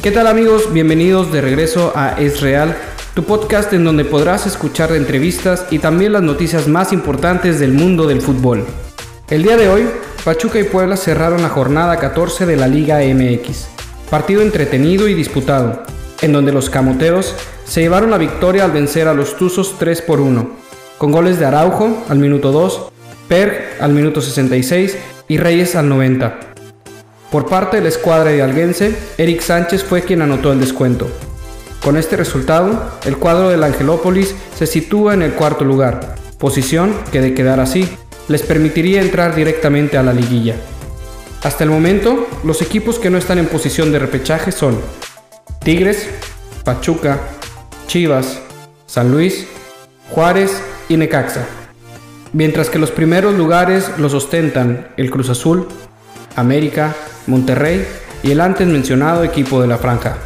¿Qué tal amigos? Bienvenidos de regreso a Es Real, tu podcast en donde podrás escuchar entrevistas y también las noticias más importantes del mundo del fútbol. El día de hoy, Pachuca y Puebla cerraron la jornada 14 de la Liga MX. Partido entretenido y disputado, en donde los camoteros se llevaron la victoria al vencer a los Tuzos 3 por 1, con goles de Araujo al minuto 2, Perg al minuto 66 y Reyes al 90. Por parte de la escuadra de Alguense, Eric Sánchez fue quien anotó el descuento. Con este resultado, el cuadro del Angelópolis se sitúa en el cuarto lugar, posición que de quedar así, les permitiría entrar directamente a la liguilla. Hasta el momento, los equipos que no están en posición de repechaje son Tigres, Pachuca, Chivas, San Luis, Juárez y Necaxa. Mientras que los primeros lugares los ostentan el Cruz Azul, América, Monterrey y el antes mencionado equipo de la franja.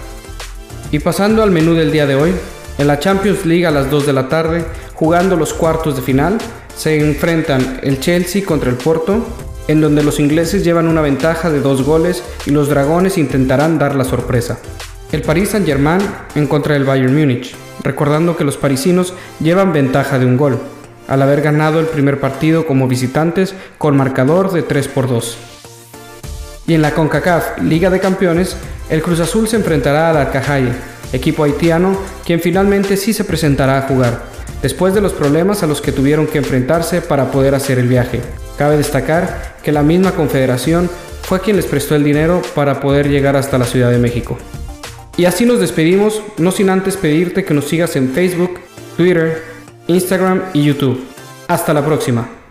Y pasando al menú del día de hoy, en la Champions League a las 2 de la tarde, jugando los cuartos de final, se enfrentan el Chelsea contra el Porto, en donde los ingleses llevan una ventaja de dos goles y los dragones intentarán dar la sorpresa. El Paris Saint-Germain en contra del Bayern Múnich, recordando que los parisinos llevan ventaja de un gol, al haber ganado el primer partido como visitantes con marcador de 3 por 2. Y en la CONCACAF Liga de Campeones, el Cruz Azul se enfrentará al Arcajaye, equipo haitiano, quien finalmente sí se presentará a jugar, después de los problemas a los que tuvieron que enfrentarse para poder hacer el viaje. Cabe destacar que la misma confederación fue quien les prestó el dinero para poder llegar hasta la Ciudad de México. Y así nos despedimos, no sin antes pedirte que nos sigas en Facebook, Twitter, Instagram y YouTube. Hasta la próxima.